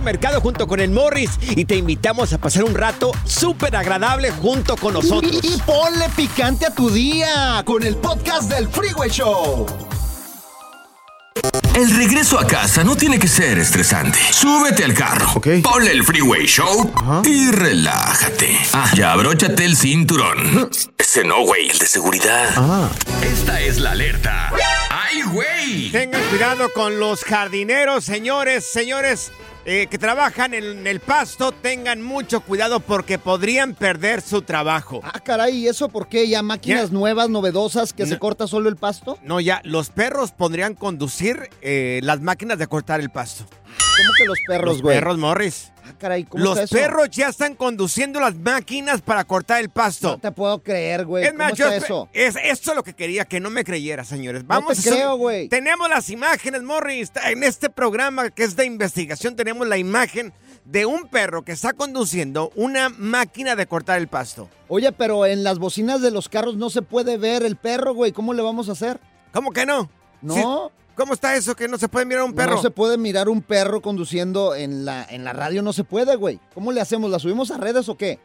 Mercado junto con el Morris y te invitamos a pasar un rato súper agradable junto con nosotros. Y, y ponle picante a tu día con el podcast del Freeway Show. El regreso a casa no tiene que ser estresante. Súbete al carro, ponle el Freeway Show y relájate. Ah, ya abróchate el cinturón. Ese no, güey, el de seguridad. Esta es la alerta. ¡Ay, güey! Tengan cuidado con los jardineros, señores, señores. Eh, que trabajan en el pasto, tengan mucho cuidado porque podrían perder su trabajo. Ah, caray, ¿y eso por qué? ¿Ya máquinas nuevas, novedosas, que se corta solo el pasto? No, ya, los perros podrían conducir eh, las máquinas de cortar el pasto. ¿Cómo que los perros, Los güey? perros, Morris. Ah, caray, ¿cómo Los está eso? perros ya están conduciendo las máquinas para cortar el pasto. No te puedo creer, güey. Es ¿Cómo más, está eso? Es, esto es lo que quería, que no me creyera, señores. Vamos te a subir- creo, güey. Tenemos las imágenes, Morris. En este programa que es de investigación, tenemos la imagen de un perro que está conduciendo una máquina de cortar el pasto. Oye, pero en las bocinas de los carros no se puede ver el perro, güey. ¿Cómo le vamos a hacer? ¿Cómo que no? No. ¿Cómo está eso que no se puede mirar un perro? No se puede mirar un perro conduciendo en la, en la radio, no se puede, güey. ¿Cómo le hacemos? ¿La subimos a redes o qué?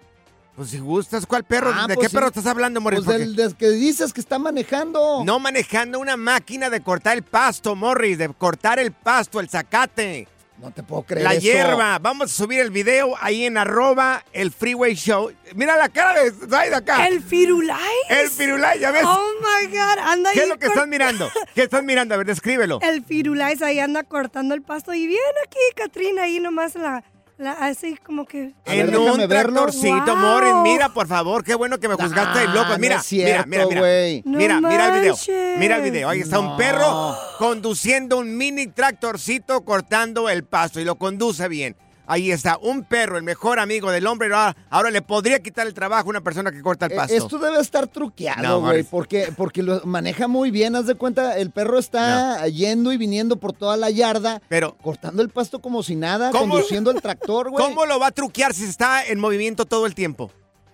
Pues si gustas, ¿cuál perro? Ah, ¿De pues qué sí. perro estás hablando, Morris? Pues del, del que dices que está manejando. No manejando una máquina de cortar el pasto, Morris, de cortar el pasto, el zacate. No te puedo creer La eso. hierba. Vamos a subir el video ahí en arroba el freeway show. Mira la cara de Zaida acá. ¿El Firulais? El Firulais, ¿ya ves? Oh my God, anda ahí. ¿Qué es lo que estás mirando? ¿Qué estás mirando? A ver, descríbelo. El Firulais ahí anda cortando el pasto y viene aquí, Katrina, ahí nomás la, la así como que. En un tractorcito, Wow. Morris. Mira, por favor, qué bueno que me juzgaste de loco. no Mira, es cierto, mira, mira, mira. Mira, mira el video. Mira el video. Ahí está No. un perro conduciendo un mini tractorcito cortando el pasto y lo conduce bien. Ahí está, un perro, el mejor amigo del hombre. Ahora, ahora le podría quitar el trabajo a una persona que corta el Eh, pasto. Esto debe estar truqueado, güey, porque, porque lo maneja muy bien. Haz de cuenta, el perro está yendo y viniendo por toda la yarda, Pero, cortando el pasto como si nada, ¿Cómo? conduciendo el tractor, güey. ¿cómo lo va a truquear si está en movimiento todo el tiempo?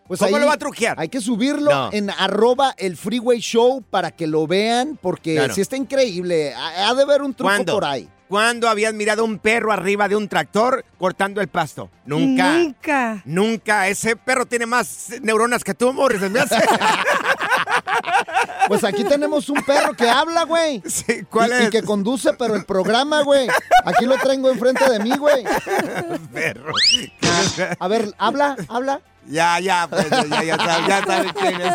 Pues ¿Cómo ahí lo va a truquear? Hay que subirlo No. en arroba el freeway show para que lo vean, porque Claro. sí está increíble. Ha, ha de haber un truco ¿Cuándo? por ahí. ¿Cuándo habías mirado un perro arriba de un tractor cortando el pasto? Nunca. Nunca. Nunca. Ese perro tiene más neuronas que tú, Morris. se me hace. Pues aquí tenemos un perro que habla, güey. Sí, ¿cuál y, es? Y que conduce, pero el programa, güey. Aquí lo tengo enfrente de mí, güey. Perro. A ver, habla, habla. Ya, ya, pues, ya, ya, ya, sabes- ya sabes quién es.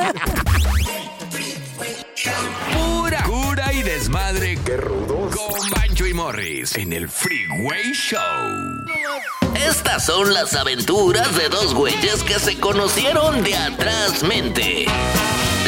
Pura cura y desmadre. ¡Qué rudos! Morris en el Freeway Show. Estas son las aventuras de dos güeyes que se conocieron de atrás mente.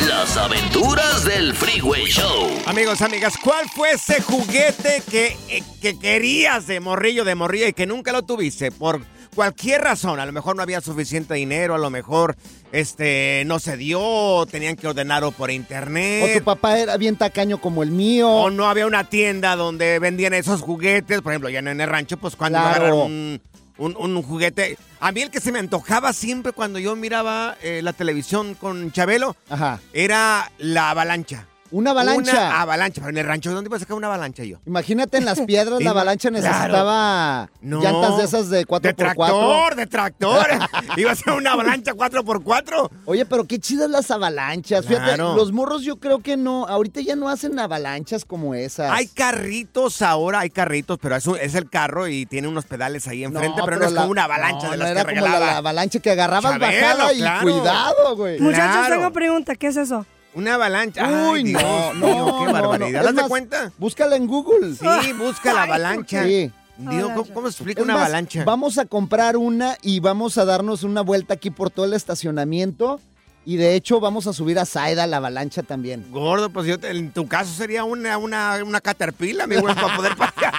Las aventuras del Freeway Show. Amigos, amigas, ¿cuál fue ese juguete que, eh, que querías de morrillo, de morrilla y que nunca lo tuviste? Por cualquier razón, a lo mejor no había suficiente dinero, a lo mejor este no se dio, tenían que ordenarlo por O internet. tu papá era bien tacaño como el mío. O no había una tienda donde vendían esos juguetes. Por ejemplo, ya en el rancho, pues cuando Claro. un, un- un juguete. A mí el que se me antojaba siempre cuando yo miraba eh, la televisión con Chabelo Ajá. era la avalancha. Una avalancha. Una avalancha. Pero en el rancho, ¿dónde iba a sacar una avalancha yo? Imagínate en las piedras, la avalancha Claro. necesitaba No. llantas de esas de 4x4. De tractor, de tractor. Iba a ser una avalancha 4x4. Oye, pero qué chidas las avalanchas. Fíjate, los morros yo creo que no, ahorita ya no hacen avalanchas como esas. Hay carritos ahora, hay carritos, pero es, un- es el carro y tiene unos pedales ahí enfrente, pero, no es la- como una avalancha no, de no las era que como la, la avalancha que agarrabas Chabelo, bajada y claro. cuidado, güey. Muchachos, Claro. tengo pregunta. ¿Qué es eso? Una avalancha. Uy, Ay, Dios no, no, qué no, barbaridad. no. ¿Das Es de más, cuenta? Búscala en Google. Sí, busca la avalancha. Sí. Dios, ¿cómo, cómo se explica Es una más, avalancha? Vamos a comprar una y vamos a darnos una vuelta aquí por todo el estacionamiento. Y de hecho vamos a subir a Zaida la avalancha también. Gordo, pues yo te- en tu caso sería una, una, una caterpillar, mi güey, para poder pagar.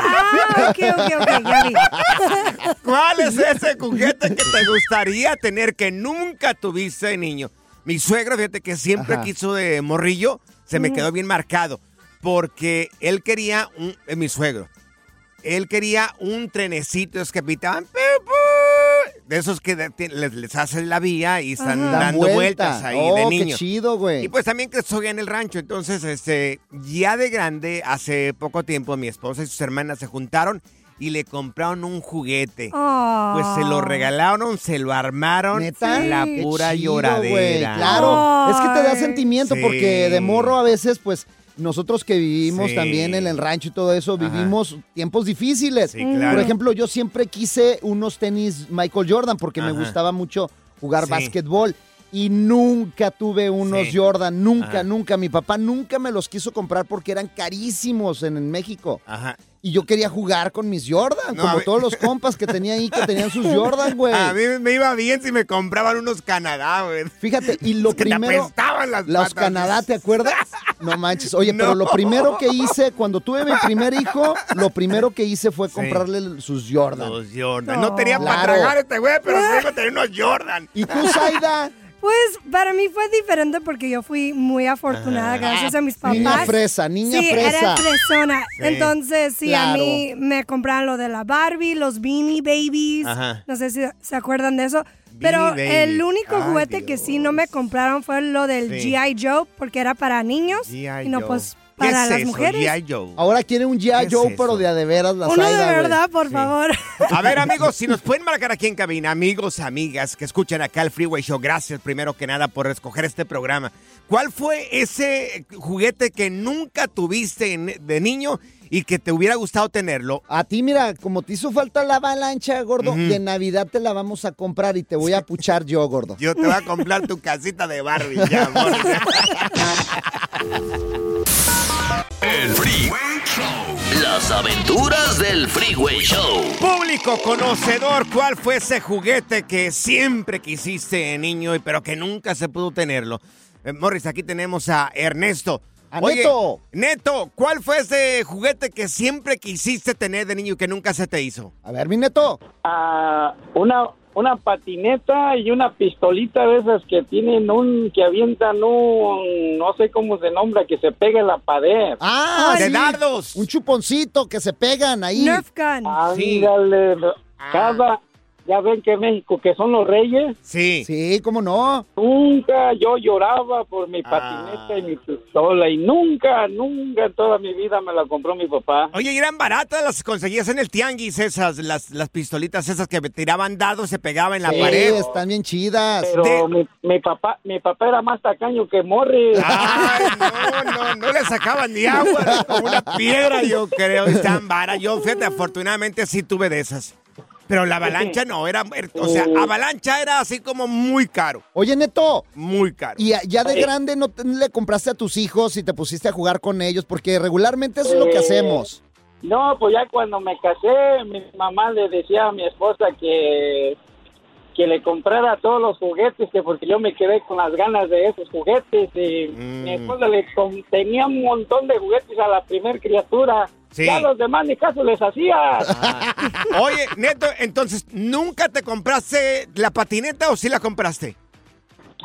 Ah, ok, ok, ok, ya vi. ¿Cuál es ese juguete que te gustaría tener que nunca tuviste niño? Mi suegro, fíjate que siempre Ajá. quiso de morrillo, se me quedó bien marcado, porque él quería, un, eh, mi suegro, él quería un trenecito que pu, pu, de esos que de- les, les hacen la vía y están Dan dando vuelta. vueltas ahí oh, de qué niño. chido, güey. Y pues también creció en el rancho. Entonces, este, ya de grande, hace poco tiempo, mi esposa y sus hermanas se juntaron y le compraron un juguete. Oh. Pues se lo regalaron, se lo armaron. ¿Neta? La pura chido, güey. lloradera. Claro, es que te da sentimiento Sí. porque de morro a veces, pues, nosotros que vivimos Sí. también en el rancho y todo eso, Ajá. vivimos tiempos difíciles. Sí, claro. Por ejemplo, yo siempre quise unos tenis Michael Jordan porque me gustaba mucho jugar Sí. básquetbol. Y nunca tuve unos Sí. Jordan, nunca, Ajá. nunca. Mi papá nunca me los quiso comprar porque eran carísimos en, en México. Ajá. Y yo quería jugar con mis Jordan, No, como todos los compas que tenía ahí que tenían sus Jordan, güey. A mí me iba bien si me compraban unos Canadá, güey. Fíjate, y lo Es que te primero. apestaban las Los patas. Canadá, ¿te acuerdas? No manches. Oye, No. pero lo primero que hice, cuando tuve mi primer hijo, lo primero que hice fue Sí. comprarle sus Jordan. Los Jordan. No tenía para tragar este güey, pero sí iba a tener unos Jordan. ¿Y tú, Zaida? Pues para mí fue diferente porque yo fui muy afortunada gracias a mis papás. Niña fresa, niña sí, fresa. era fresona. Sí. Entonces, sí, a mí me compraron lo de la Barbie, los Beanie Babies. Ajá. No sé si se acuerdan de eso. Pero el único Ay, juguete que sí no me compraron fue lo del Sí. G.I. Joe, porque era para niños G.I. y no Joe. pues ¿Qué para es las eso, mujeres. G.I. Joe? Ahora quiere un ¿Qué G.I. es Joe, eso? pero de a de veras la Uno de Zaida, güey. verdad, por favor. A ver, amigos, si nos pueden marcar aquí en cabina, amigos, amigas que escuchan acá el Freeway Show, gracias primero que nada por escoger este programa. ¿Cuál fue ese juguete que nunca tuviste de niño y que te hubiera gustado tenerlo? A ti, mira, como te hizo falta la avalancha, gordo, Ujú. de Navidad te la vamos a comprar y te voy a puchar yo, gordo. Yo te voy a comprar tu casita de Barbie, ya, amor. El Freeway Show. Las aventuras del Freeway Show. Público conocedor, ¿cuál fue ese juguete que siempre quisiste de niño y pero que nunca se pudo tenerlo? Eh, Morris, aquí tenemos a Ernesto. ¡A Oye, Neto! Neto, ¿cuál fue ese juguete que siempre quisiste tener de niño y que nunca se te hizo? A ver, mi neto. Ah, una una patineta y una pistolita de esas que tienen un que avientan un no sé cómo se nombra que se pega en la pared. Ah, de sí. dardos. Un chuponcito que se pegan ahí. Nerf gun. Ándale, cada ya ven que México, que son los reyes. Sí. Sí, ¿cómo no? Nunca yo lloraba por mi patineta y mi pistola y nunca, nunca en toda mi vida me la compró mi papá. Oye, ¿y eran baratas, las conseguías en el tianguis esas, las, las pistolitas esas que tiraban dados, se pegaban en la Sí, pared. están bien chidas. Pero mi, mi papá, mi papá era más tacaño que Morris. Ay, no, no, no le sacaban ni agua, era como una piedra, yo creo, y estaban varas. Yo, fíjate, afortunadamente sí tuve de esas. Pero la avalancha no, era, era- o sea, avalancha era así como muy caro. Oye, Neto. Muy caro. Y ya- ya de grande no te- le compraste a tus hijos y te pusiste a jugar con ellos, porque regularmente eso es lo que Eh, hacemos. No, pues ya cuando me casé, mi mamá le decía a mi esposa que, que le comprara todos los juguetes, que porque yo me quedé con las ganas de esos juguetes. Y Mm. mi esposa le com- tenía un montón de juguetes a la primer criatura. Sí. Ya los demás ni caso les hacía. Oye, Neto, entonces, ¿nunca te compraste la patineta o sí la compraste?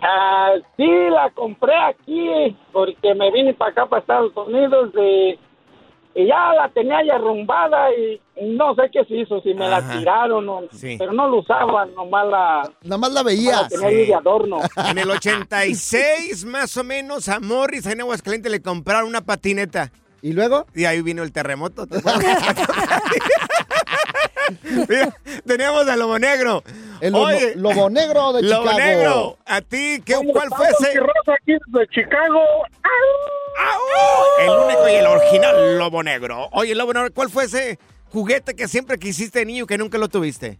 Ah, sí, la compré aquí porque me vine para acá, para Estados Unidos, y, y ya la tenía ya arrumbada y no sé qué se hizo, si me la tiraron, o, Sí. pero no lo usaban, nomás la, la nomás la veías. tenía ahí de adorno. En el 86, más o menos, a Morris en Aguascalientes le compraron una patineta. ¿Y luego? Y ahí vino el terremoto. ¿te acuerdas? Mira, teníamos al Lobo Negro. El lobo, Oye, lobo negro de Lobo Chicago. Negro, ¿a ti qué, cuál fue ese? aquí de Chicago. El único y el original Lobo Negro. Oye, Lobo Negro, ¿cuál fue ese juguete que siempre quisiste de niño y que nunca lo tuviste?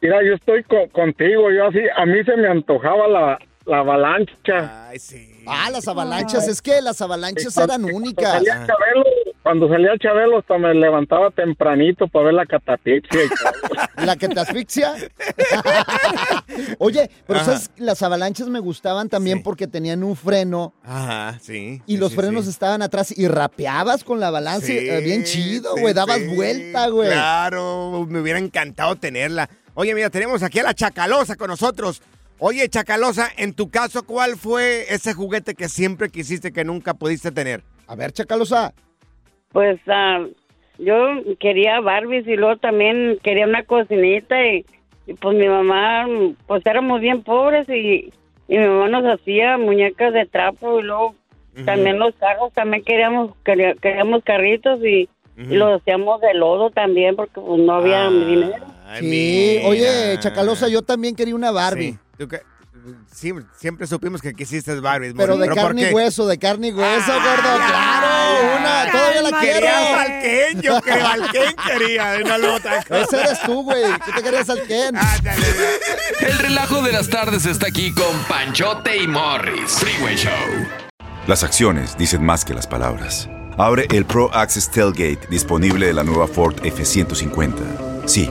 Mira, yo estoy co- contigo, yo así, a mí se me antojaba la, la avalancha. Ay, sí. Ah, las avalanchas. Es que las avalanchas Cuando- eran cuando únicas. salía Chabelo, cuando salía Chabelo hasta me levantaba tempranito para ver la catapixia y todo. ¿La que te asfixia? Oye, pero. ¿sabes? Las avalanchas me gustaban también porque tenían un freno Ajá, sí. y sí, los sí, frenos sí. estaban atrás y rapeabas con la avalancha. Sí, eh, bien chido, sí, güey. Dabas sí, vuelta, güey. Claro, me hubiera encantado tenerla. Oye, mira, tenemos aquí a la Chacalosa con nosotros. Oye, Chacalosa, en tu caso, ¿cuál fue ese juguete que siempre quisiste que nunca pudiste tener? A ver, Chacalosa. Pues ah, yo quería Barbies y luego también quería una cocinita y, y, pues mi mamá, pues éramos bien pobres y, y mi mamá nos hacía muñecas de trapo y luego también los carros, también queríamos quería- queríamos carritos y, y los hacíamos de lodo también porque pues no había dinero. Sí, oye, Chacalosa, yo también quería una Barbie. Sí, tú que- sí, siempre supimos que quisiste Barbie. Pero de ¿por carne y hueso, de carne y hueso, gordo. Claro, una, todavía la quiero. Querías al Ken, yo creo, al Ken quería, no la otra cosa. Ese eres tú, güey. ¿Tú te querías al Ken? El relajo de las tardes está aquí con Panchote y Morris. Freeway Show. Las acciones dicen más que las palabras. Abre el Pro Access Tailgate disponible de la nueva Ford F-150. Sí,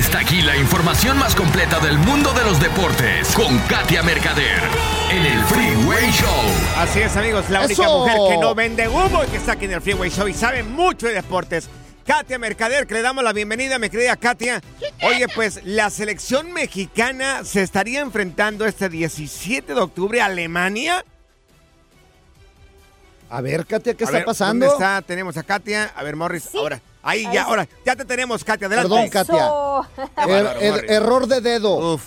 Está aquí la información más completa del mundo de los deportes con Katia Mercader en el Freeway Show. Así es, amigos, la única ¡Eso! mujer que no vende humo y que está aquí en el Freeway Show y sabe mucho de deportes. Katia Mercader, que le damos la bienvenida, mi querida Katia. Oye, pues la selección mexicana se estaría enfrentando este 17 de octubre a Alemania. A ver, Katia, ¿qué A está ver, pasando? ¿Dónde está? Tenemos a Katia. A ver, Morris, ahora. Ahí ya, ahora. Ya te tenemos, Katia. Adelante. Perdón, Katia. Er- er- error de dedo.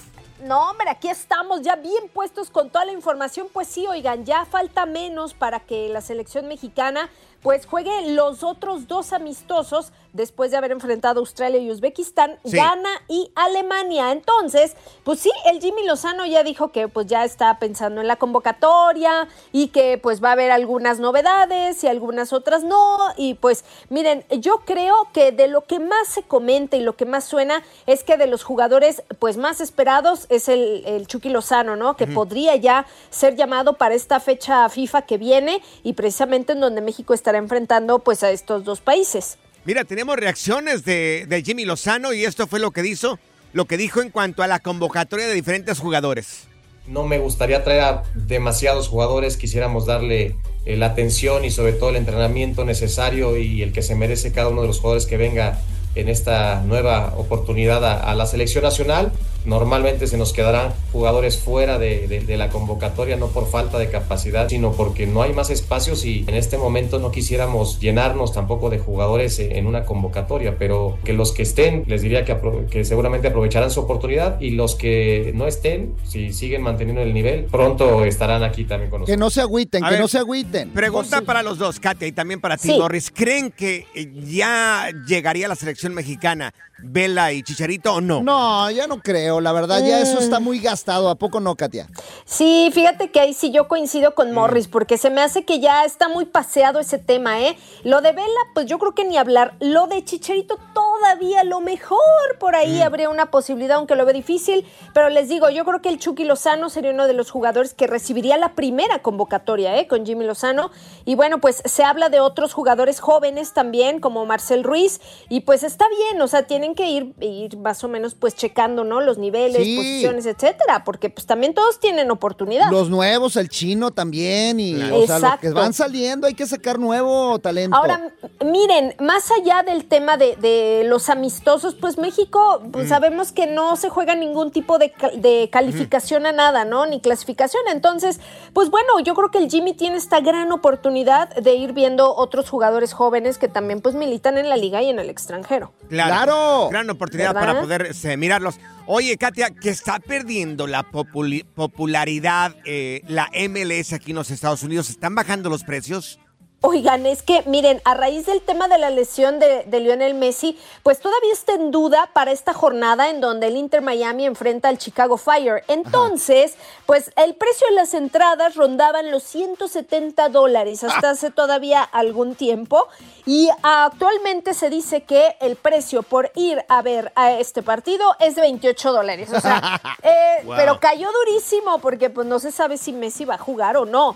No, hombre, aquí estamos ya bien puestos con toda la información. Pues sí, oigan, ya falta menos para que la selección mexicana pues juegue los otros dos amistosos después de haber enfrentado a Australia y Uzbekistán, Sí. Ghana y Alemania. Entonces, pues sí, el Jimmy Lozano ya dijo que pues ya está pensando en la convocatoria y que pues va a haber algunas novedades y algunas otras no. Y pues miren, yo creo que de lo que más se comenta y lo que más suena es que de los jugadores pues más esperados es el, el Chucky Lozano, ¿no? Que podría ya ser llamado para esta fecha FIFA que viene y precisamente en donde México estará enfrentando pues a estos dos países. Mira, tenemos reacciones de, de Jimmy Lozano y esto fue lo que dijo, lo que dijo en cuanto a la convocatoria de diferentes jugadores. No me gustaría traer a demasiados jugadores, quisiéramos darle eh, la atención y sobre todo el entrenamiento necesario y el que se merece cada uno de los jugadores que venga en esta nueva oportunidad a la selección nacional. Normalmente se nos quedarán jugadores fuera de, de- de la convocatoria, no por falta de capacidad, sino porque no hay más espacios y en este momento no quisiéramos llenarnos tampoco de jugadores en una convocatoria, pero que los que estén, les diría que, apro- que seguramente aprovecharán su oportunidad y los que no estén, si siguen manteniendo el nivel, pronto estarán aquí también con nosotros. Que no se agüiten, A que ver, no se agüiten. Pregunta para los dos, Katia, y también para ti, Sí. ¿Creen que eh, ya llegaría la selección mexicana Vela y Chicharito o no? No, ya no creo, la verdad, ya eso está muy gastado. ¿A poco no, Katia? Sí, fíjate que ahí sí yo coincido con Morris, porque se me hace que ya está muy paseado ese tema, ¿eh? Lo de Vela, pues yo creo que ni hablar. Lo de Chicharito todavía lo mejor por ahí habría una posibilidad, aunque lo veo difícil. Pero les digo, yo creo que el Chucky Lozano sería uno de los jugadores que recibiría la primera convocatoria, ¿eh? Con Jimmy Lozano. Y bueno, pues se habla de otros jugadores jóvenes también, como Marcel Ruiz. Y pues está bien, o sea, tienen que ir, ir más o menos pues checando, ¿no? Los niveles, Sí. posiciones, etcétera, porque pues también todos tienen oportunidad. Los nuevos, el chino también, y Claro. o sea, los que van saliendo hay que sacar nuevo talento. Ahora, miren, más allá del tema de, de los amistosos, pues México, pues Mm. sabemos que no se juega ningún tipo de, ca- de calificación a nada, ¿no? Ni clasificación. Entonces, pues bueno, yo creo que el Jimmy tiene esta gran oportunidad de ir viendo otros jugadores jóvenes que también pues militan en la liga y en el extranjero. Claro. Gran oportunidad ¿Verdad? para poder este, mirarlos. Oye, Katia, que está perdiendo la popularidad eh, la MLS aquí en los Estados Unidos. ¿Están bajando los precios? Oigan, es que miren, a raíz del tema de la lesión de, de Lionel Messi, pues todavía está en duda para esta jornada en donde el Inter Miami enfrenta al Chicago Fire. Entonces, pues el precio de las entradas rondaban los 170 dólares hasta hace todavía algún tiempo. Y actualmente se dice que el precio por ir a ver a este partido es de 28 dólares. O sea, eh, Wow. pero cayó durísimo porque pues no se sabe si Messi va a jugar o no.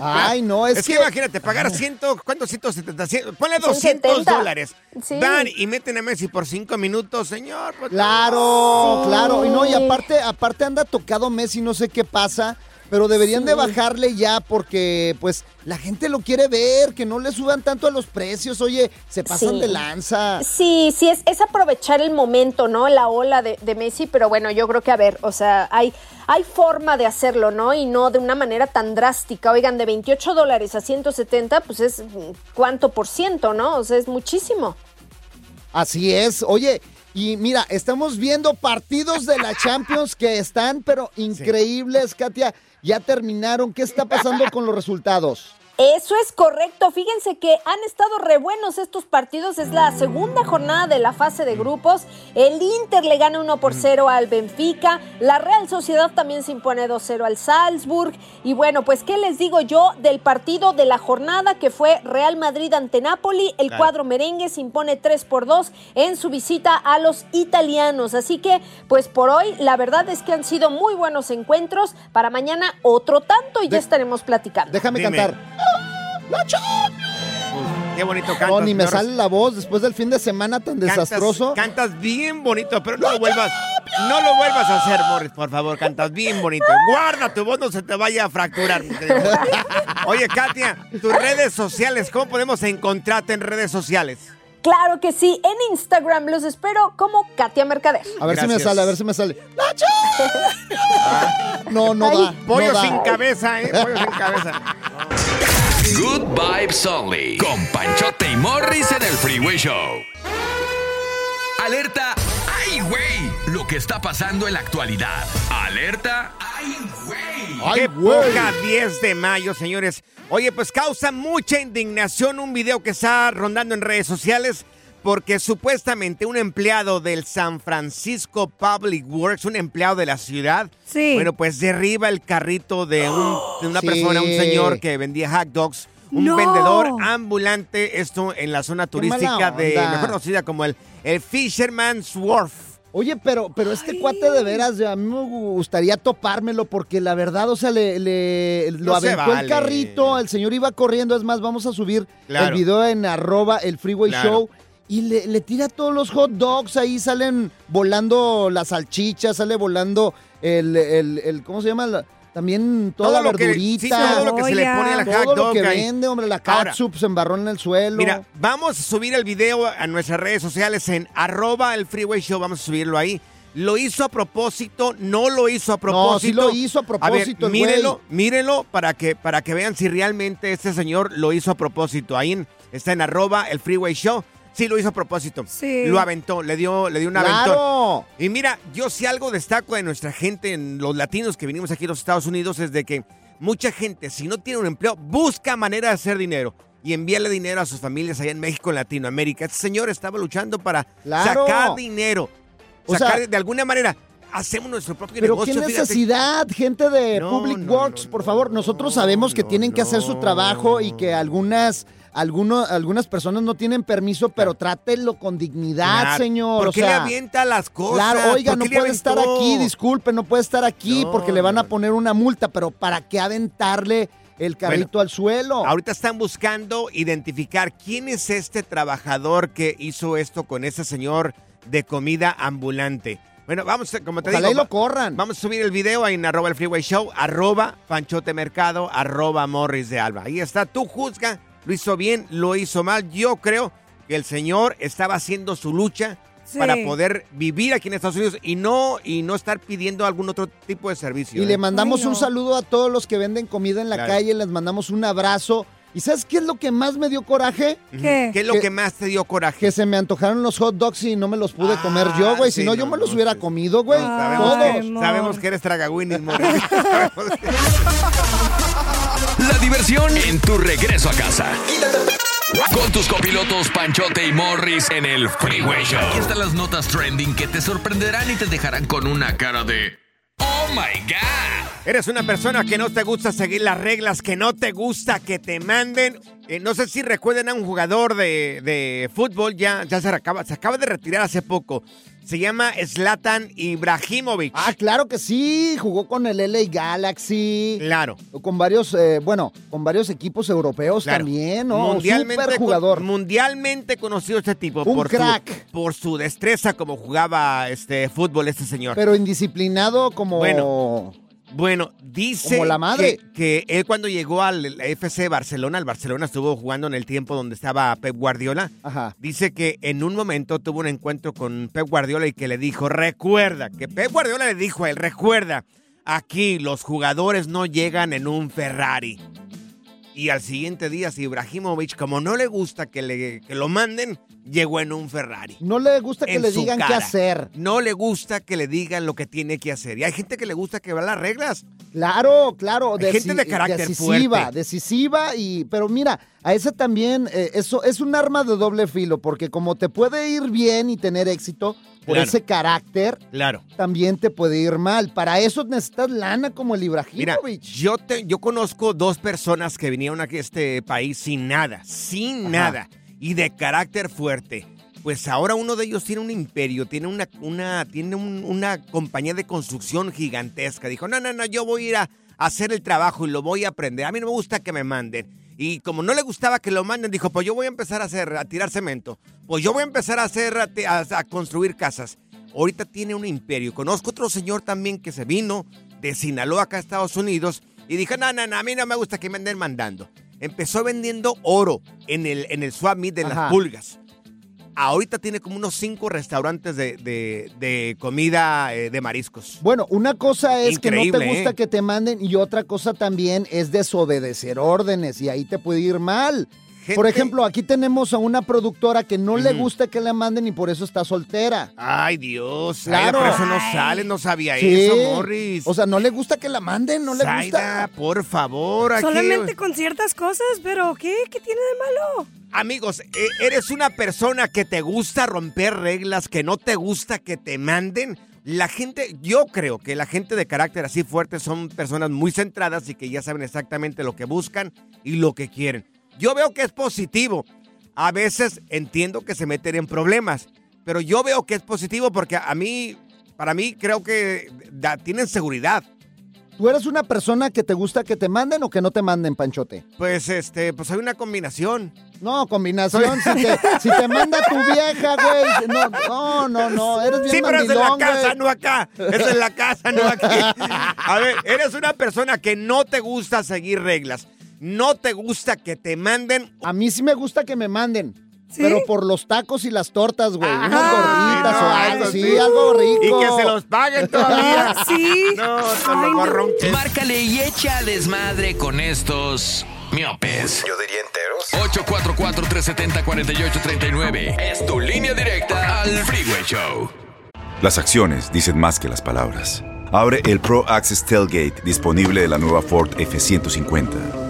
Ay, no, es, Es que, imagínate, pagar 100, ¿cuántos 170? Cien- Ponle 200 170. dólares. Sí. Dan y meten a Messi por 5 minutos, señor. Claro, Sí. claro. Y no, y aparte, aparte anda tocado Messi, no sé qué pasa. Pero deberían de bajarle ya porque, pues, la gente lo quiere ver, que no le suban tanto a los precios. Oye, se pasan Sí. de lanza. Sí, sí, es, es aprovechar el momento, ¿no? La ola de, de Messi, pero bueno, yo creo que, a ver, o sea, hay, hay forma de hacerlo, ¿no? Y no de una manera tan drástica. Oigan, de 28 dólares a 170, pues es mm, cuánto por ciento, ¿no? O sea, es muchísimo. Así es. Oye, y mira, estamos viendo partidos de la Champions que están, pero increíbles, Katia. Ya terminaron. ¿Qué está pasando con los resultados? Eso es correcto. Fíjense que han estado re buenos estos partidos. Es la segunda jornada de la fase de grupos. El Inter le gana 1 por 0 al Benfica. La Real Sociedad también se impone 2-0 al Salzburg. Y bueno, pues, ¿qué les digo yo del partido de la jornada que fue Real Madrid ante Napoli? El Claro. cuadro merengue se impone 3 por 2 en su visita a los italianos. Así que, pues por hoy, la verdad es que han sido muy buenos encuentros. Para mañana, otro tanto y ya estaremos platicando. Déjame Dime. cantar. ¡La Champions! Qué bonito cantas. No, ni me sale la voz después del fin de semana tan Cantas- desastroso. Cantas bien bonito, pero no lo vuelvas, no lo vuelvas a hacer, Morris, por favor. Cantas bien bonito. Guarda tu voz, no se te vaya a fracturar. Oye, Katia, tus redes sociales, ¿cómo podemos encontrarte en redes sociales? Claro que sí, en Instagram los espero como Katia Mercader. A ver si me sale, a ver si me sale. No, no da. Pollo no da. sin cabeza, ¿eh? Pollo sin cabeza. Good Vibes Only. Con Panchote y Morris en el Freeway Show. Alerta. ¡Ay, güey! Lo que está pasando en la actualidad. Alerta. ¡Ay, güey! ¡Qué poca 10 de mayo, señores! Oye, pues causa mucha indignación un video que está rondando en redes sociales porque supuestamente un empleado del San Francisco Public Works, un empleado de la ciudad, Sí. bueno, pues derriba el carrito de, un- de una Sí. persona, un señor que vendía hot dogs, un No. vendedor ambulante, esto en la zona turística de, mejor conocida como el, el Fisherman's Wharf. Oye, pero, pero este cuate de veras, a mí me gustaría topármelo porque la verdad, o sea, le, le- lo No se aventó el carrito, el señor iba corriendo, es más, vamos a subir Claro. el video en arroba el freeway Claro. show y le, le tira todos los hot dogs, ahí salen volando las salchichas, sale volando el, el, el- ¿cómo se llama? La- también toda Todo la que- verdurita. sí, todo lo que se le pone al hot Todo lo dog que ahí. vende, hombre, la catsup se embarró en el suelo. Mira, vamos a subir el video a nuestras redes sociales en arroba el freeway show, vamos a subirlo ahí. ¿Lo hizo a propósito? ¿No lo hizo a propósito? sí lo hizo a propósito, el güey. mírenlo, mírenlo para que, para que vean si realmente este señor lo hizo a propósito. Ahí en- está en arroba el freeway show. Sí, lo hizo a propósito. Sí. Lo aventó, le dio, le dio un ¡Claro! aventón. Y mira, yo si algo destaco de nuestra gente, en los latinos que vinimos aquí a los Estados Unidos, es de que mucha gente, si no tiene un empleo, busca manera de hacer dinero y enviarle dinero a sus familias allá en México, en Latinoamérica. Este señor estaba luchando para Claro. sacar dinero. O sacar sea- de alguna manera. Hacemos nuestro propio Pero negocio. qué fíjate. necesidad, gente de No, Public no, Works, por favor. Nosotros sabemos que tienen que hacer su trabajo y que algunas, alguno- algunas personas no tienen permiso, pero trátenlo con dignidad, Claro. señor. ¿Por o qué sea, le avienta las cosas? Claro, oiga, ¿Por no puede estar aquí, disculpe, no puede estar aquí No, porque le van a poner una multa, pero ¿para qué aventarle el carrito al suelo? Ahorita están buscando identificar quién es este trabajador que hizo esto con ese señor de comida ambulante. Bueno, vamos, como te Ojalá digo, y lo corran. vamos a subir el video ahí en arroba el freeway show, arroba panchote mercado, arroba morris de alba. Ahí está, tú juzga, lo hizo bien, lo hizo mal. Yo creo que el señor estaba haciendo su lucha Sí. para poder vivir aquí en Estados Unidos y no, y no estar pidiendo algún otro tipo de servicio. Y ¿eh? le mandamos Ay, no. un saludo a todos los que venden comida en la Claro. calle, les mandamos un abrazo. ¿Y sabes qué es lo que más me dio coraje? ¿Qué? ¿Qué es lo Que- que más te dio coraje? Que se me antojaron los hot dogs y no me los pude Ah, comer yo, güey. Si no, yo no, me los no, hubiera sí, comido, güey. Sabemos, Ay, Todos. que, sabemos que eres tragagüinis. La diversión en tu regreso a casa. Con tus copilotos Panchote y Morris en el Freeway Show. Aquí están las notas trending que te sorprenderán y te dejarán con una cara de ¡Oh my God! Eres una persona que no te gusta seguir las reglas, que no te gusta que te manden. Eh, no sé si recuerden a un jugador de, de fútbol, ya, ya se, acaba, se acaba de retirar hace poco. Se llama Zlatan Ibrahimovic. Ah, claro que sí. Jugó con el LA Galaxy. Claro. Con varios, eh, bueno, con varios equipos europeos Claro. también, ¿no? Mundialmente, Super jugador. mundialmente conocido este tipo Un por, crack. Su, por su destreza como jugaba este fútbol este señor. Pero indisciplinado como... Bueno. Bueno, dice Como la madre. Que, que él cuando llegó al FC Barcelona, el Barcelona estuvo jugando en el tiempo donde estaba Pep Guardiola. Ajá. Dice que en un momento tuvo un encuentro con Pep Guardiola y que le dijo, recuerda, que Pep Guardiola le dijo a él, recuerda, aquí los jugadores no llegan en un Ferrari. Y al siguiente día, si Ibrahimovic, como no le gusta que, le, que lo manden, llegó en un Ferrari. No le gusta que le digan qué hacer. No le gusta que le digan lo que tiene que hacer. Y hay gente que le gusta que vea las reglas. Claro, claro. Hay gente de carácter decisiva, fuerte. decisiva y, pero mira, a ese también, eh, eso es un arma de doble filo, porque como te puede ir bien y tener éxito por Claro. ese carácter, Claro. también te puede ir mal. Para eso necesitas lana como el Mira, Ibrahimovic. yo, te, yo conozco dos personas que vinieron aquí a este país sin nada, sin Ajá. nada, y de carácter fuerte. Pues ahora uno de ellos tiene un imperio, tiene una, una, tiene un- una compañía de construcción gigantesca. Dijo, no, no, no, yo voy a ir a hacer el trabajo y lo voy a aprender. A mí no me gusta que me manden. Y como no le gustaba que lo manden, dijo, pues yo voy a empezar a hacer, a tirar cemento. Pues yo voy a empezar a hacer, a, te- a- a construir casas. Ahorita tiene un imperio. Conozco otro señor también que se vino de Sinaloa acá a Estados Unidos y dijo, no, no, no, a mí no me gusta que me anden mandando. Empezó vendiendo oro en el, en el swap meet de Ajá. las pulgas. Ahorita tiene como unos cinco restaurantes de, de- de comida eh, de mariscos. Bueno, una cosa es que no te gusta ¿eh? que te manden y otra cosa también es desobedecer órdenes y ahí te puede ir mal. Por ejemplo, aquí tenemos a una productora que no le gusta que le manden y por eso está soltera. Ay, Dios. Claro. Claro. por eso no sale, no sabía Sí. eso, Morris. O sea, no le gusta que la manden, no le Zaida, gusta. por favor, aquí. Solamente con ciertas cosas, pero ¿qué? ¿Qué tiene de malo? Amigos, eh, eres una persona que te gusta romper reglas, que no te gusta que te manden. La gente, yo creo que la gente de carácter así fuerte son personas muy centradas y que ya saben exactamente lo que buscan y lo que quieren. Yo veo que es positivo. A veces entiendo que se meten en problemas, pero yo veo que es positivo porque a mí, para mí, creo que da- tienen seguridad. ¿Tú eres una persona que te gusta que te manden o que no te manden, Panchote? Pues este, pues hay una combinación. No, combinación. Si te, si te manda tu vieja, güey. No, no, no, no. Eres bien Sí, pero es en la casa, güey. no acá. Es en la casa, no aquí. A ver, eres una persona que no te gusta seguir reglas. No te gusta que te manden. A mí sí me gusta que me manden. Pero por los tacos y las tortas, güey. Unas Ah, gorditas no, o algo, sí, sí. algo rico. Y que se los paguen todavía. sí. No, te lo borrón. Márcale y echa desmadre con estos miopes. Yo diría enteros. 844-370-4839. Es tu línea directa al Freeway Show. Las acciones dicen más que las palabras. Abre el Pro Access Tailgate disponible de la nueva Ford F-150.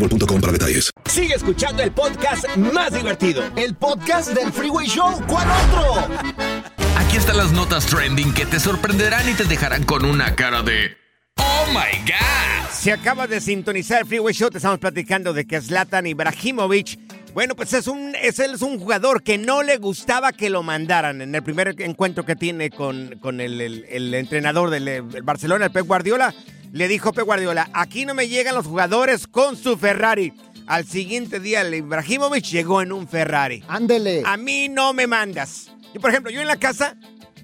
boostmobile.com para detalles. Sigue escuchando el podcast más divertido. El podcast del Freeway Show. ¿Cuál otro? Aquí están las notas trending que te sorprenderán y te dejarán con una cara de ¡Oh my God! Si acabas de sintonizar el Freeway Show, te estamos platicando de que Zlatan Ibrahimovic, bueno, pues es un, es, él es un jugador que no le gustaba que lo mandaran en el primer encuentro que tiene con, con el, el- el entrenador del Barcelona, el Pep Guardiola. Le dijo Pep Guardiola, aquí no me llegan los jugadores con su Ferrari. Al siguiente día, el Ibrahimovic llegó en un Ferrari. Ándele. A mí no me mandas. Y por ejemplo, yo en la casa,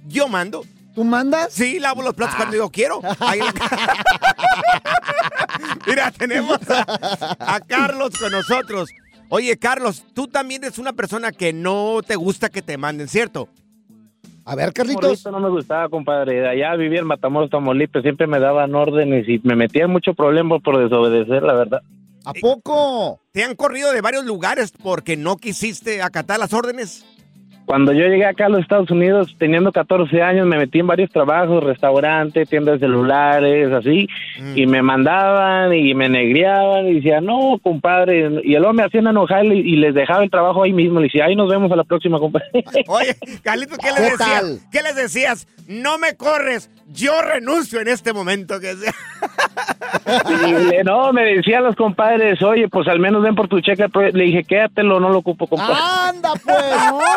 yo mando. ¿Tú mandas? Sí, lavo los platos cuando yo quiero. Ahí en la ca- Mira, tenemos a, a Carlos con nosotros. Oye, Carlos, tú también eres una persona que no te gusta que te manden, ¿cierto? A ver, Morrito no me gustaba, compadre. Allá vivía en Matamoros, Tamaulipas, siempre me daban órdenes y me metía en mucho problema por desobedecer, la verdad. ¿A poco? ¿Te han corrido de varios lugares porque no quisiste acatar las órdenes? Cuando yo llegué acá a los Estados Unidos, teniendo 14 años, me metí en varios trabajos, restaurantes, tiendas de celulares, así, y me mandaban y me negriaban y decía, no, compadre, y el hombre me hacían enojar y, y les dejaba el trabajo ahí mismo, le decía, ahí nos vemos a la próxima, compadre. Oye, Carlitos, ¿qué les ¿Qué decías? ¿Qué les decías? No me corres, yo renuncio en este momento. Que sea. Y le- no, me decían los compadres, oye, pues al menos ven por tu cheque, pues, le dije, quédatelo, no lo ocupo, compadre. Anda, pues.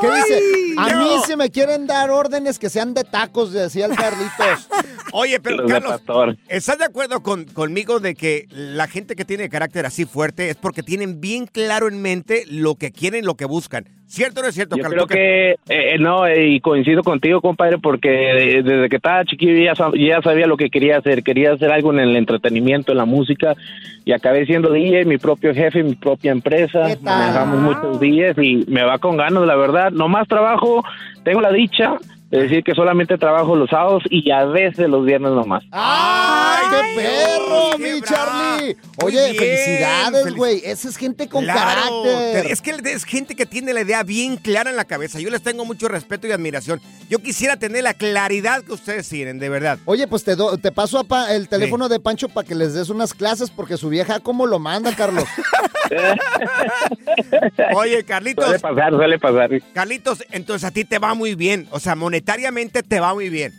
¿Qué dice Dice, a mí si me quieren dar órdenes que sean de tacos, decía el Carlitos. Oye, pero Carlos. ¿estás de acuerdo con, conmigo de que la gente que tiene carácter así fuerte es porque tienen bien claro en mente lo que quieren, lo que buscan? ¿Cierto o no es cierto, Yo Carlos? creo que, eh, eh, no, eh, y coincido contigo, compadre, porque de- desde que estaba chiquillo ya, sab- ya sabía lo que quería hacer. Quería hacer algo en el entretenimiento, en la música, y acabé siendo DJ, mi propio jefe, mi propia empresa. Manejamos muchos días y me va con ganas, la verdad. No más trabajo, tengo la dicha de decir que solamente trabajo los sábados y a veces los viernes nomás. ¡Ay, qué perro, qué mi bra- Charlie! Oye, bien, felicidades, felic- güey. Esa es gente con Claro, carácter. Es que es gente que tiene la idea bien clara en la cabeza. Yo les tengo mucho respeto y admiración. Yo quisiera tener la claridad que ustedes tienen, de verdad. Oye, pues te, do- te paso a Pa- el teléfono de Pancho para que les des unas clases porque su vieja cómo lo manda, Carlos. Oye, Carlitos. Suele pasar, suele pasar. Carlitos, entonces a ti te va muy bien. O sea, monetariamente te va muy bien.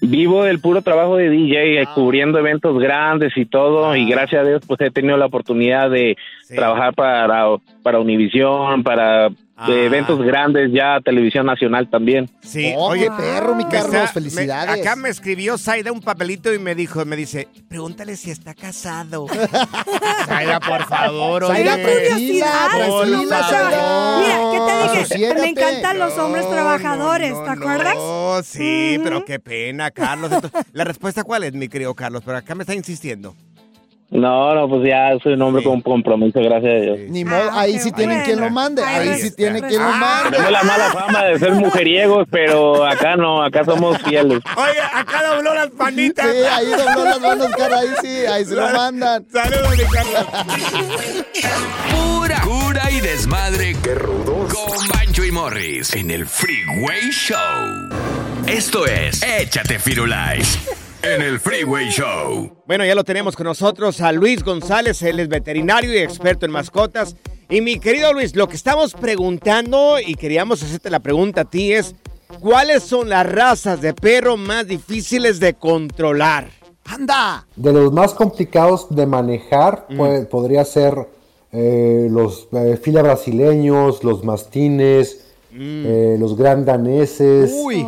Vivo del puro trabajo de DJ, eh, Ah. cubriendo eventos grandes y todo, y gracias a Dios pues he tenido la oportunidad de trabajar para, para Univisión, para Ah. de eventos grandes ya, televisión nacional también. Sí, Oh, oye, qué perro, mi Carlos, está- felicidades. me- acá me escribió Zaida un papelito y me dijo, me dice, pregúntale si está casado. Zaida, por favor, oye. Zaida, Curiosidad, no. Zaida. Mira, ¿qué te dije? Me encantan los hombres trabajadores, ¿te acuerdas? Oh, sí, pero qué pena, Carlos. Entonces, ¿La respuesta cuál es, mi querido Carlos? Pero acá me está insistiendo. No, no, pues ya soy un hombre con compromiso, gracias a Dios. Ni modo, ahí sí tienen quien lo mande. Ahí sí tiene quien lo Ah, mande. Tengo la mala fama de ser mujeriegos, pero acá no, acá somos fieles. Oye, acá dobló las panitas. Sí, ahí dobló las manos, cara, ahí sí, ahí se lo mandan. Saludos, mi Carlos. Pura cura y desmadre. Qué rudos. Con Bancho y Morris en el Freeway Show. Esto es Échate Firulais en el Freeway Show. Bueno, ya lo tenemos con nosotros a Luis González, él es veterinario y experto en mascotas. Y mi querido Luis, lo que estamos preguntando y queríamos hacerte la pregunta a ti es, ¿cuáles son las razas de perro más difíciles de controlar? ¡Anda! De los más complicados de manejar, pues, podría ser eh, los eh, fila brasileños, los mastines, eh, los gran daneses. Uy.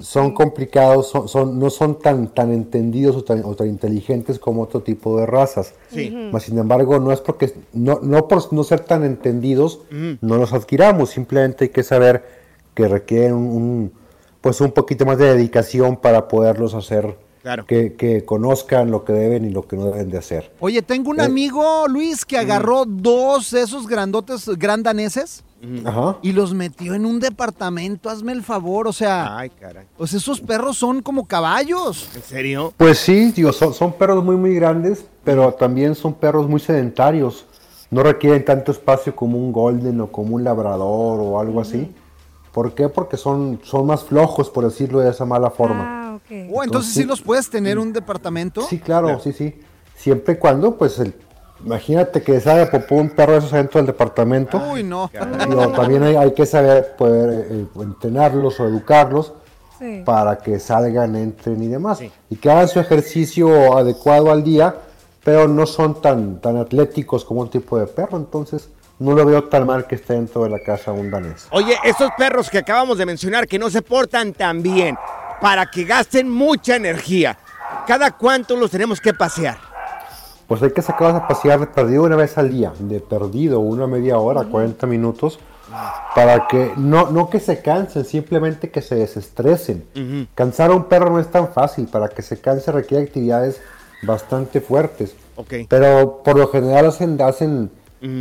Son complicados, son, son- no son tan, tan entendidos o tan, o tan inteligentes como otro tipo de razas. Sí. Mas, sin embargo, no es porque, no, no por no ser tan entendidos, Ujú. no los adquiramos. Simplemente hay que saber que requieren un, un, pues un poquito más de dedicación para poderlos hacer Claro. que, que conozcan lo que deben y lo que no deben de hacer. Oye, tengo un Eh. amigo, Luis, que agarró dos de esos grandotes grandaneses Ajá. y los metió en un departamento. Hazme el favor, o sea. Ay, caray. Pues esos perros son como caballos. ¿En serio? Pues sí, digo, son, son perros muy, muy grandes, pero también son perros muy sedentarios. No requieren tanto espacio como un golden o como un labrador o algo así. ¿Por qué? Porque son, son más flojos, por decirlo de esa mala forma. Ah, ok. Oh, entonces Entonces, sí sí. los puedes tener en un departamento. Sí, claro, sí, sí. Siempre y cuando, pues, el, imagínate que sale popó un perro de esos adentro del departamento. Uy, no. Digo, también hay, hay que saber poder eh, entrenarlos o educarlos Sí. para que salgan, entren y demás. Y que hagan su ejercicio adecuado al día, pero no son tan, tan atléticos como un tipo de perro, entonces no lo veo tan mal que esté dentro de la casa un danés. Oye, estos perros que acabamos de mencionar que no se portan tan bien, para que gasten mucha energía, ¿cada cuánto los tenemos que pasear? Pues hay que sacarlos a pasear de perdido una vez al día, de perdido una media hora, 40 minutos, para que no, no que se cansen, simplemente que se desestresen. Cansar a un perro no es tan fácil, para que se canse requiere actividades bastante fuertes. Ok. Pero por lo general hacen, hacen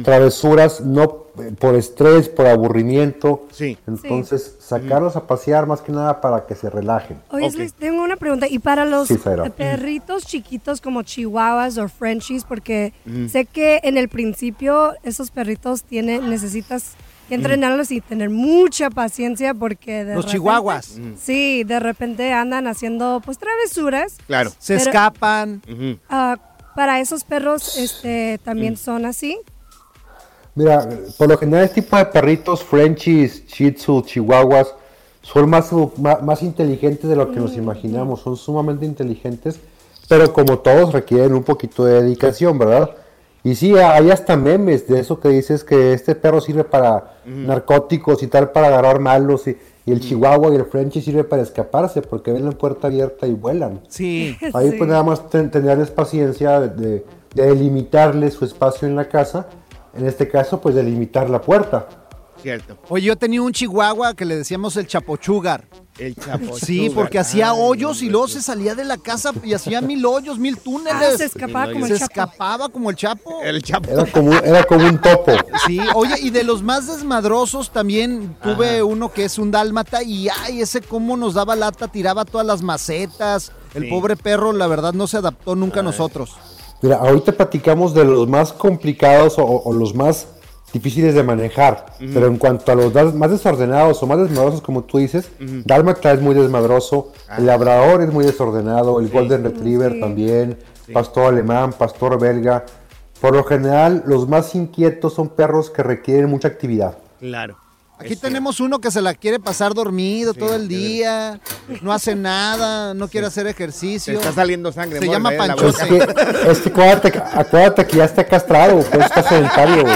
Travesuras no eh, por estrés, por aburrimiento. Sí. Entonces, sacarlos a pasear más que nada para que se relajen. Oye, Luis, tengo una pregunta. ¿Y para los Sí, eh, perritos chiquitos como chihuahuas o frenchies? Porque sé que en el principio esos perritos tienen, necesitas que entrenarlos y tener mucha paciencia porque de Los repente- chihuahuas. Sí, de repente andan haciendo pues travesuras. Claro. Se Pero- escapan. Ah, para esos perros este, también Mm. son así. Mira, por lo general este tipo de perritos, Frenchies, Shih Tzu, Chihuahuas, son más, más, inteligentes de lo que nos imaginamos, son sumamente inteligentes, pero como todos requieren un poquito de dedicación, ¿verdad? Y sí, hay hasta memes de eso que dices que este perro sirve para narcóticos y tal, para agarrar malos. Y, y el chihuahua y el Frenchie sirve para escaparse porque ven la puerta abierta y vuelan. Sí. Ahí Sí. pues nada más ten- tenerles paciencia de, de, de delimitarles su espacio en la casa. En este caso, pues delimitar la puerta. Cierto. Oye, yo tenía un chihuahua que le decíamos el chapochugar. El chapo. Sí, porque hacía hoyos y luego se salía de la casa y hacía mil hoyos, mil túneles. Ah, se escapaba como el Se Chapo. escapaba como el Chapo. El chapo. Era como, un- era como un topo. Sí, oye, y de los más desmadrosos también tuve uno que es un dálmata y ay, ese cómo nos daba lata, tiraba todas las macetas. El Sí. pobre perro, la verdad, no se adaptó nunca a nosotros. Mira, ahorita platicamos de los más complicados o, o los más difíciles de manejar, pero en cuanto a los más desordenados o más desmadrosos, como tú dices. Dálmata es muy desmadroso, Ah. el Labrador es muy desordenado, el Golden Retriever también, Pastor Alemán, Pastor Belga. Por lo general, los más inquietos son perros que requieren mucha actividad. Claro. Aquí tenemos uno que se la quiere pasar dormido todo el día, no hace nada, no quiere hacer ejercicio. Te está saliendo sangre. Se llama Panchote. Es que, es que acuérdate, acuérdate que ya está castrado, pues está sedentario.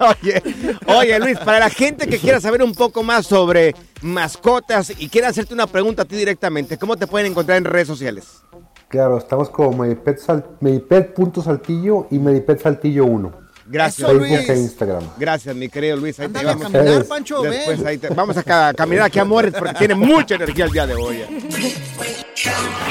Oye, oye, Luis, para la gente que quiera saber un poco más sobre mascotas y quiera hacerte una pregunta a ti directamente, ¿cómo te pueden encontrar en redes sociales? Claro, estamos como Medipet, Sal- Medipet.saltillo y Medipet Saltillo 1. Gracias, Facebook Luis. e Instagram. Gracias, mi querido Luis. Ahí te Ándale a vamos. caminar, Pancho, Después ven. ahí te- vamos a ca- caminar aquí a Morris porque tiene mucha energía el día de hoy.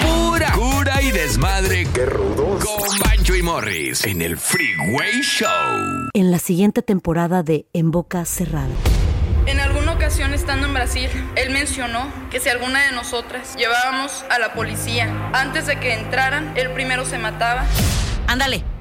Pura cura y desmadre. Qué rudos. Con Bancho y Morris en el Freeway Show. En la siguiente temporada de En Boca Cerrada. En alguna ocasión estando en Brasil, él mencionó que si alguna de nosotras llevábamos a la policía antes de que entraran, él primero se mataba. Ándale,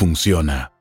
funciona.